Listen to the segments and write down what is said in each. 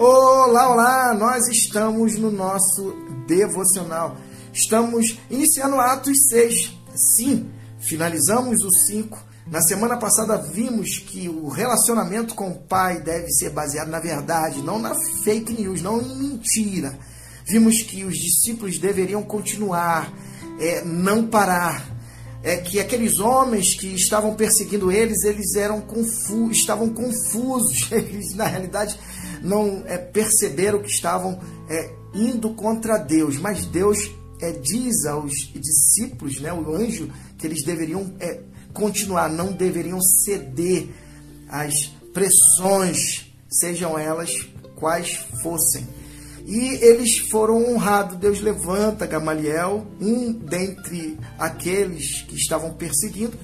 Olá, olá! Nós estamos no nosso devocional. Estamos iniciando Atos 6. Sim, finalizamos o 5. Na semana passada vimos que o relacionamento com o Pai deve ser baseado na verdade, não na fake news, não em mentira. Vimos que os discípulos deveriam continuar, é, não parar. É que aqueles homens que estavam perseguindo eles, eles eram confu estavam confusos. Eles, na realidade, não é, perceberam que estavam é, indo contra Deus, mas Deus é, diz aos discípulos, né, o anjo, que eles deveriam é, continuar, não deveriam ceder às pressões, sejam elas quais fossem. E eles foram honrados. Deus levanta Gamaliel, um dentre aqueles que estavam perseguindo,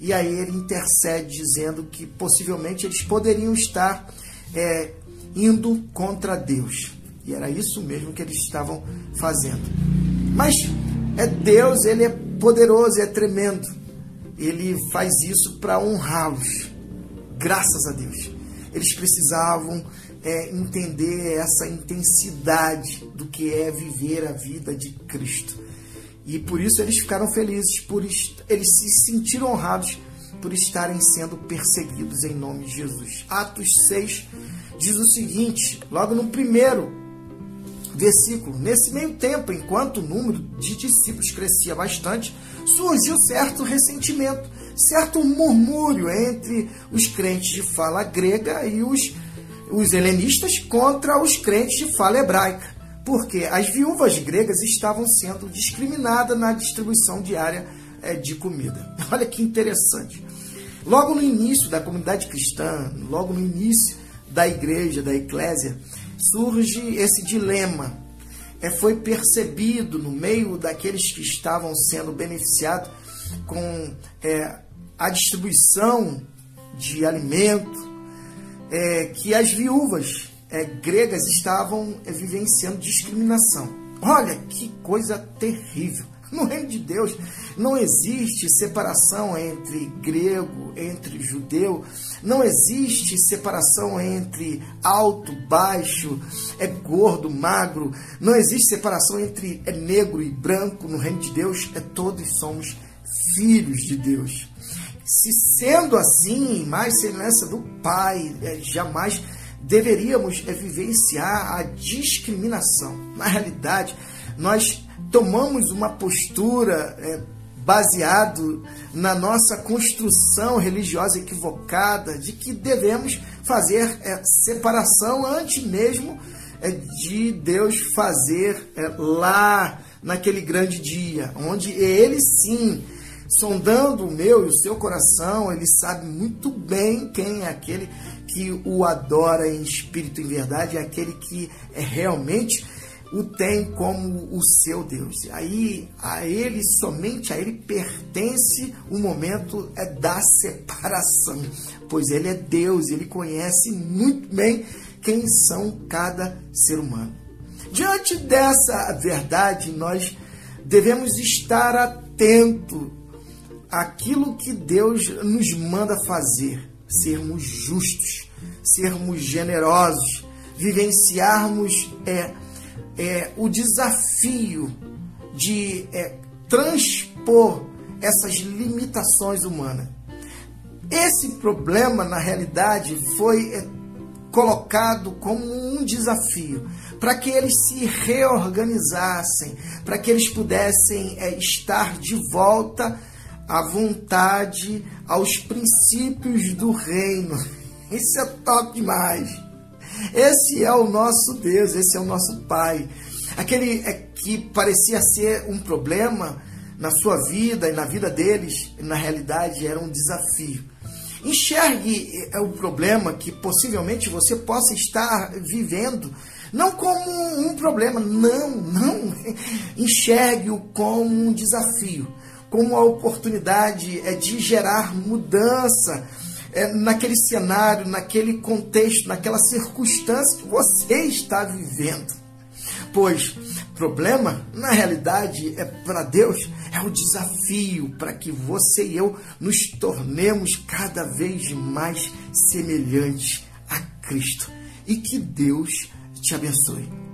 e aí ele intercede dizendo que possivelmente eles poderiam estar é, indo contra Deus. E era isso mesmo que eles estavam fazendo. Mas é Deus, ele é poderoso, é tremendo. Ele faz isso para honrá-los. Graças a Deus. Eles precisavam é, entender essa intensidade do que é viver a vida de Cristo. E por isso eles ficaram felizes, por eles se sentiram honrados por estarem sendo perseguidos em nome de Jesus. Atos 6 diz o seguinte, logo no primeiro versículo: Nesse meio tempo, enquanto o número de discípulos crescia bastante, surgiu certo ressentimento, certo murmúrio entre os crentes de fala grega e os, os helenistas contra os crentes de fala hebraica, porque as viúvas gregas estavam sendo discriminadas na distribuição diária é, de comida. Olha que interessante. Logo no início da comunidade cristã, logo no início da igreja, da eclésia, surge esse dilema. É, foi percebido no meio daqueles que estavam sendo beneficiados com é, a distribuição de alimento, é, que as viúvas é, gregas estavam é, vivenciando discriminação. Olha que coisa terrível. No reino de Deus não existe separação entre grego, entre judeu, não existe separação entre alto, baixo, é gordo, magro, não existe separação entre é negro e branco. No reino de Deus, é todos somos filhos de Deus. Se sendo assim, mais semelhança do Pai, é, jamais deveríamos é, vivenciar a discriminação. Na realidade, nós tomamos uma postura é, baseado na nossa construção religiosa equivocada de que devemos fazer é, separação antes mesmo é, de Deus fazer é, lá naquele grande dia, onde ele sim, sondando o meu e o seu coração, ele sabe muito bem quem é aquele que o adora em espírito e em verdade, é aquele que é realmente o tem como o seu Deus. Aí a ele somente a ele pertence o momento é da separação, pois ele é Deus, ele conhece muito bem quem são cada ser humano. Diante dessa verdade, nós devemos estar atento àquilo que Deus nos manda fazer, sermos justos, sermos generosos, vivenciarmos é é, o desafio de é, transpor essas limitações humanas. Esse problema, na realidade, foi é, colocado como um desafio para que eles se reorganizassem, para que eles pudessem é, estar de volta à vontade, aos princípios do reino. Isso é top demais. Esse é o nosso Deus, esse é o nosso Pai. Aquele é que parecia ser um problema na sua vida e na vida deles, na realidade era um desafio. Enxergue é, o problema que possivelmente você possa estar vivendo, não como um problema, não, não. Enxergue-o como um desafio, como a oportunidade é de gerar mudança é, naquele cenário, naquele contexto, naquela circunstância que você está vivendo. Pois problema, na realidade, é para Deus, é o desafio para que você e eu nos tornemos cada vez mais semelhantes a Cristo e que Deus te abençoe.